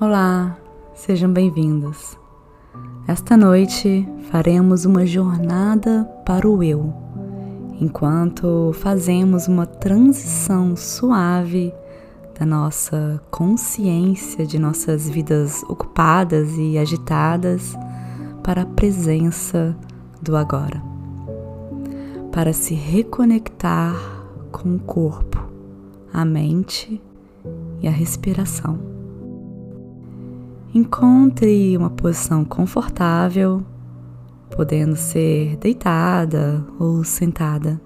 Olá, sejam bem-vindos. Esta noite faremos uma jornada para o eu, enquanto fazemos uma transição suave da nossa consciência de nossas vidas ocupadas e agitadas para a presença do agora, para se reconectar com o corpo, a mente e a respiração. Encontre uma posição confortável, podendo ser deitada ou sentada.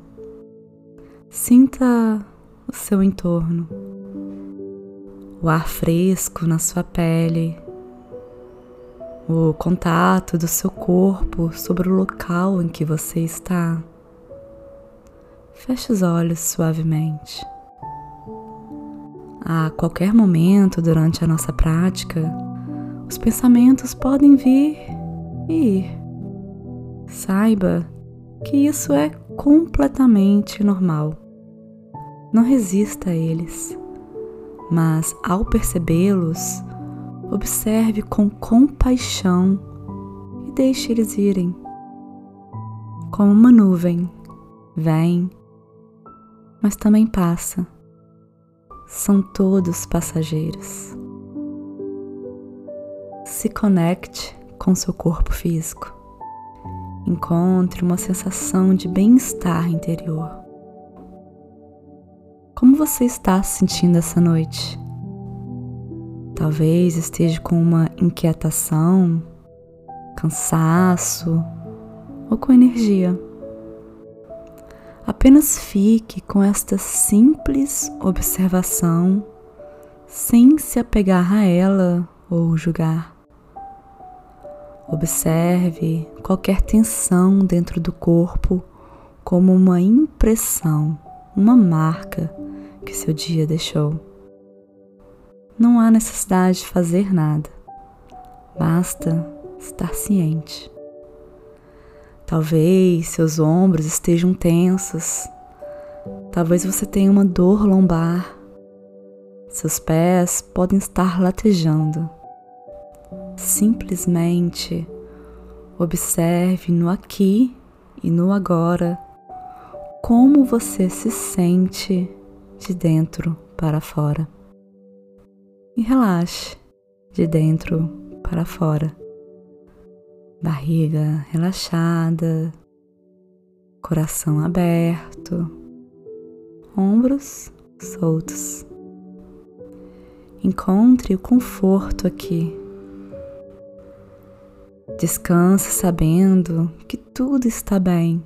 Sinta o seu entorno, o ar fresco na sua pele, o contato do seu corpo sobre o local em que você está. Feche os olhos suavemente. A qualquer momento durante a nossa prática, os pensamentos podem vir e ir. Saiba que isso é completamente normal. Não resista a eles, mas ao percebê-los, observe com compaixão e deixe eles irem. Como uma nuvem, vem, mas também passa. São todos passageiros se conecte com seu corpo físico. Encontre uma sensação de bem-estar interior. Como você está se sentindo essa noite? Talvez esteja com uma inquietação, cansaço ou com energia. Apenas fique com esta simples observação sem se apegar a ela ou julgar. Observe qualquer tensão dentro do corpo como uma impressão, uma marca que seu dia deixou. Não há necessidade de fazer nada, basta estar ciente. Talvez seus ombros estejam tensos, talvez você tenha uma dor lombar, seus pés podem estar latejando Simplesmente observe no aqui e no agora como você se sente de dentro para fora. E relaxe de dentro para fora. Barriga relaxada, coração aberto, ombros soltos. Encontre o conforto aqui Descanse sabendo que tudo está bem.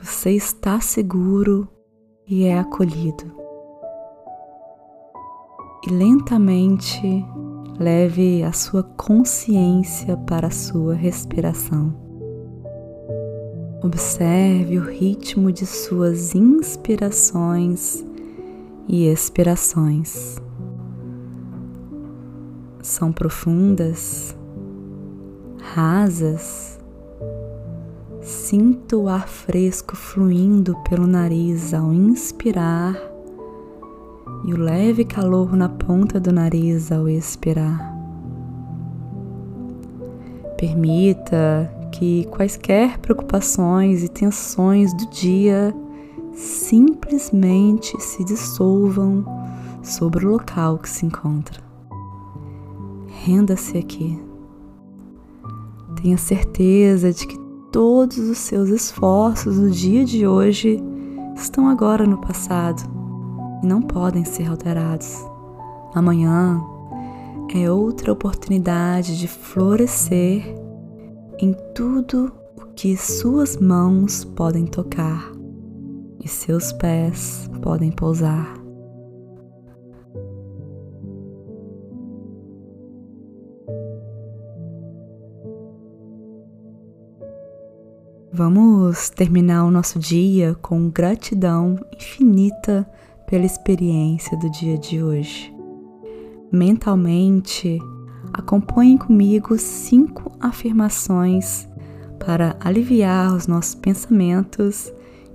Você está seguro e é acolhido. E lentamente leve a sua consciência para a sua respiração. Observe o ritmo de suas inspirações e expirações. São profundas rasas. Sinto o ar fresco fluindo pelo nariz ao inspirar e o leve calor na ponta do nariz ao expirar. Permita que quaisquer preocupações e tensões do dia simplesmente se dissolvam sobre o local que se encontra. Renda-se aqui. Tenha certeza de que todos os seus esforços do dia de hoje estão agora no passado e não podem ser alterados. Amanhã é outra oportunidade de florescer em tudo o que suas mãos podem tocar e seus pés podem pousar. Vamos terminar o nosso dia com gratidão infinita pela experiência do dia de hoje. Mentalmente, acompanhe comigo cinco afirmações para aliviar os nossos pensamentos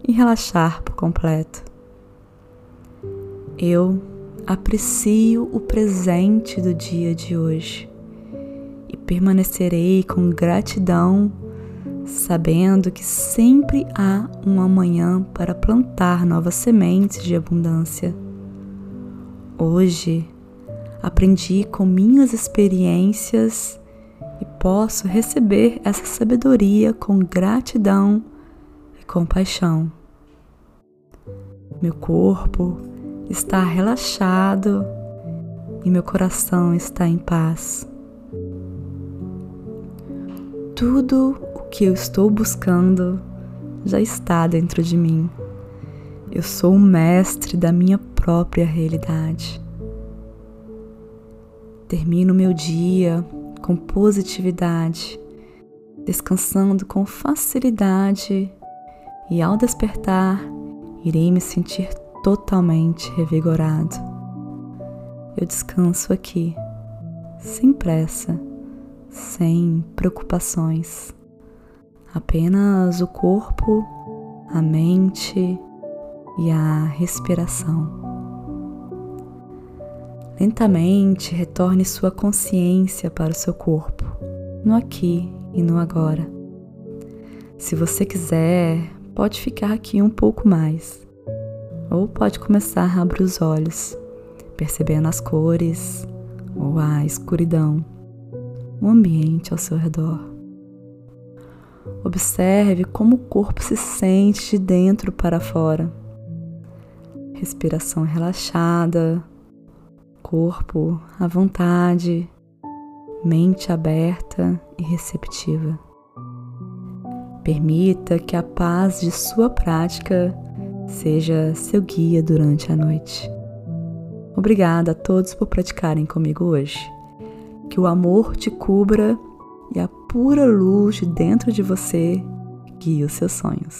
e relaxar por completo. Eu aprecio o presente do dia de hoje e permanecerei com gratidão, sabendo que sempre há um amanhã para plantar novas sementes de abundância. Hoje aprendi com minhas experiências e posso receber essa sabedoria com gratidão e compaixão. Meu corpo está relaxado e meu coração está em paz. Tudo que eu estou buscando já está dentro de mim. Eu sou o mestre da minha própria realidade. Termino meu dia com positividade, descansando com facilidade e ao despertar irei me sentir totalmente revigorado. Eu descanso aqui, sem pressa, sem preocupações, apenas o corpo, a mente e a respiração. Lentamente retorne sua consciência para o seu corpo, no aqui e no agora. Se você quiser, pode ficar aqui um pouco mais, ou pode começar a abrir os olhos, percebendo as cores ou a escuridão, o ambiente ao seu redor. Observe como o corpo se sente de dentro para fora. Respiração relaxada, corpo à vontade, mente aberta e receptiva. Permita que a paz de sua prática seja seu guia durante a noite. Obrigada a todos por praticarem comigo hoje. Que o amor te cubra e a pura luz de dentro de você guie os seus sonhos.